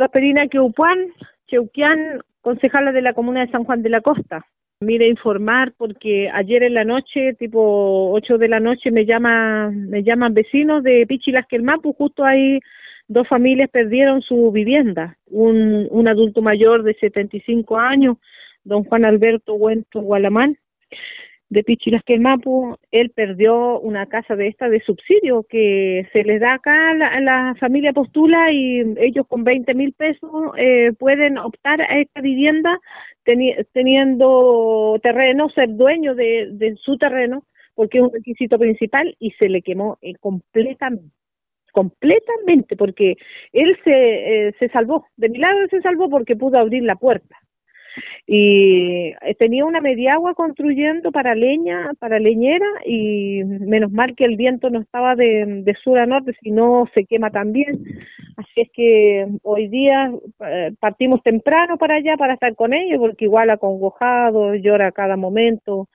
Prosperina Queupuán, Cheuquián, concejala de la comuna de San Juan de la Costa. Mire, informar porque ayer en la noche, tipo 8 de la noche, me llama, me llaman vecinos de Pichilas Quelmapu, justo ahí dos familias perdieron su vivienda. Un, un adulto mayor de 75 años, don Juan Alberto Huento Gualamán, de Pichilas Quelmapu, él perdió una casa de esta de subsidio que se les da acá, la, la familia postula y ellos con 20 mil pesos eh, pueden optar a esta vivienda teniendo terreno, ser dueño de, de, su terreno, porque es un requisito principal y se le quemó eh, completamente completamente porque él se, eh, se salvó, de milagro se salvó porque pudo abrir la puerta y eh, tenía una media agua construyendo para leña, para leñera y menos mal que el viento no estaba de, de sur a norte, si no se quema también. Así es que hoy día eh, partimos temprano para allá para estar con ellos porque igual acongojado, llora cada momento.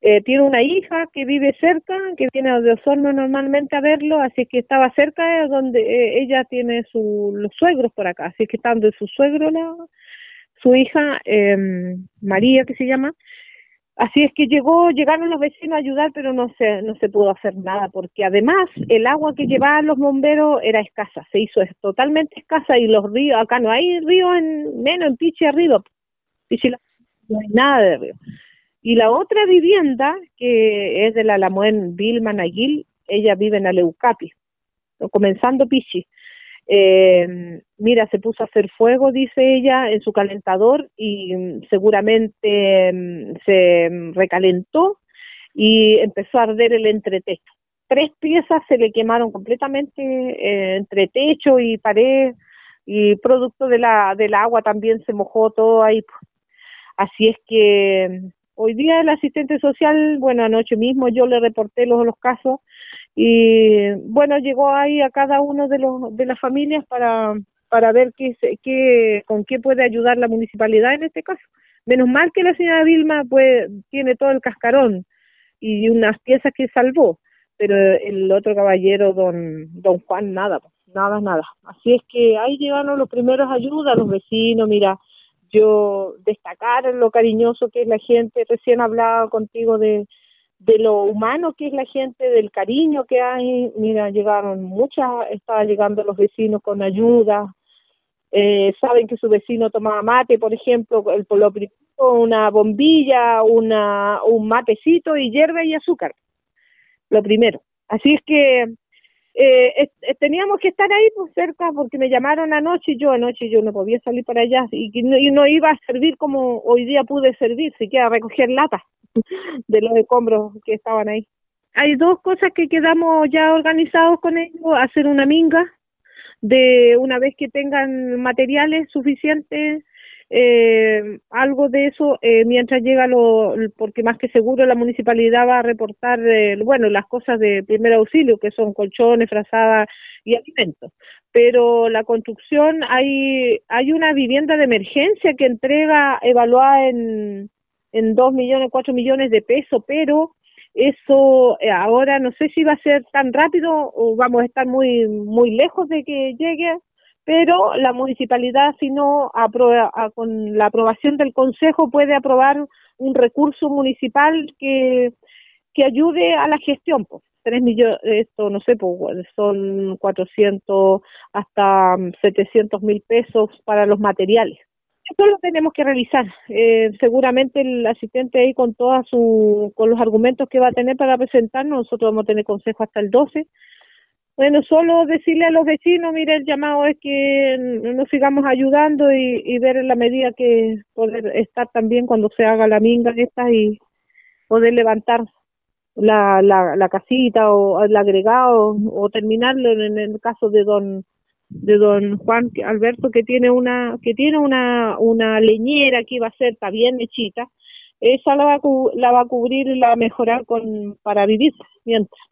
Eh, tiene una hija que vive cerca, que viene de Osorno normalmente a verlo, así que estaba cerca de donde eh, ella tiene su, los suegros por acá, así que estando su suegro, la, su hija, eh, María, que se llama, Así es que llegó, llegaron los vecinos a ayudar, pero no se, no se pudo hacer nada, porque además el agua que llevaban los bomberos era escasa, se hizo totalmente escasa y los ríos, acá no hay río en, menos en Pichi arriba, Pichi no hay nada de río. Y la otra vivienda, que es de la Lamuén Vilma Naguil, ella vive en Aleucapi, comenzando Pichi. Eh, mira, se puso a hacer fuego, dice ella, en su calentador y mm, seguramente mm, se recalentó y empezó a arder el entretecho. Tres piezas se le quemaron completamente eh, entre techo y pared y producto de la, del agua también se mojó todo ahí. Así es que Hoy día el asistente social, bueno, anoche mismo yo le reporté los, los casos y bueno, llegó ahí a cada uno de los de las familias para para ver qué, qué con qué puede ayudar la municipalidad en este caso. Menos mal que la señora Vilma pues tiene todo el cascarón y unas piezas que salvó, pero el otro caballero, don don Juan, nada, nada, nada. Así es que ahí llegaron los primeros ayudas, los vecinos, mira, yo destacar lo cariñoso que es la gente, recién hablaba contigo de, de lo humano que es la gente, del cariño que hay, mira, llegaron muchas, estaban llegando los vecinos con ayuda, eh, saben que su vecino tomaba mate, por ejemplo, el lo una bombilla, una, un matecito y hierba y azúcar, lo primero. Así es que eh, teníamos que estar ahí pues cerca porque me llamaron anoche y yo anoche yo no podía salir para allá y, y, no, iba a servir como hoy día pude servir, siquiera recoger latas de los escombros que estaban ahí. Hay dos cosas que quedamos ya organizados con ellos, hacer una minga de una vez que tengan materiales suficientes eh, algo de eso eh, mientras llega lo, porque más que seguro la municipalidad va a reportar, eh, bueno, las cosas de primer auxilio, que son colchones, frazadas y alimentos. Pero la construcción, hay, hay una vivienda de emergencia que entrega evaluada en, en 2 millones, 4 millones de pesos, pero eso eh, ahora no sé si va a ser tan rápido o vamos a estar muy muy lejos de que llegue pero la municipalidad, si no, aprueba, con la aprobación del Consejo, puede aprobar un recurso municipal que, que ayude a la gestión. Pues. Tres millones, esto no sé, pues, son 400 hasta 700 mil pesos para los materiales. Esto lo tenemos que realizar. Eh, seguramente el asistente ahí con todas su, con los argumentos que va a tener para presentarnos, nosotros vamos a tener consejo hasta el 12 bueno, solo decirle a los vecinos, mire, el llamado es que nos sigamos ayudando y, ver en la medida que poder estar también cuando se haga la minga esta y poder levantar la, la, casita o el agregado o terminarlo en el caso de don de don Juan Alberto que tiene una que tiene una una leñera que iba a ser está bien hechita esa la va la va a cubrir y la va a mejorar con para vivir mientras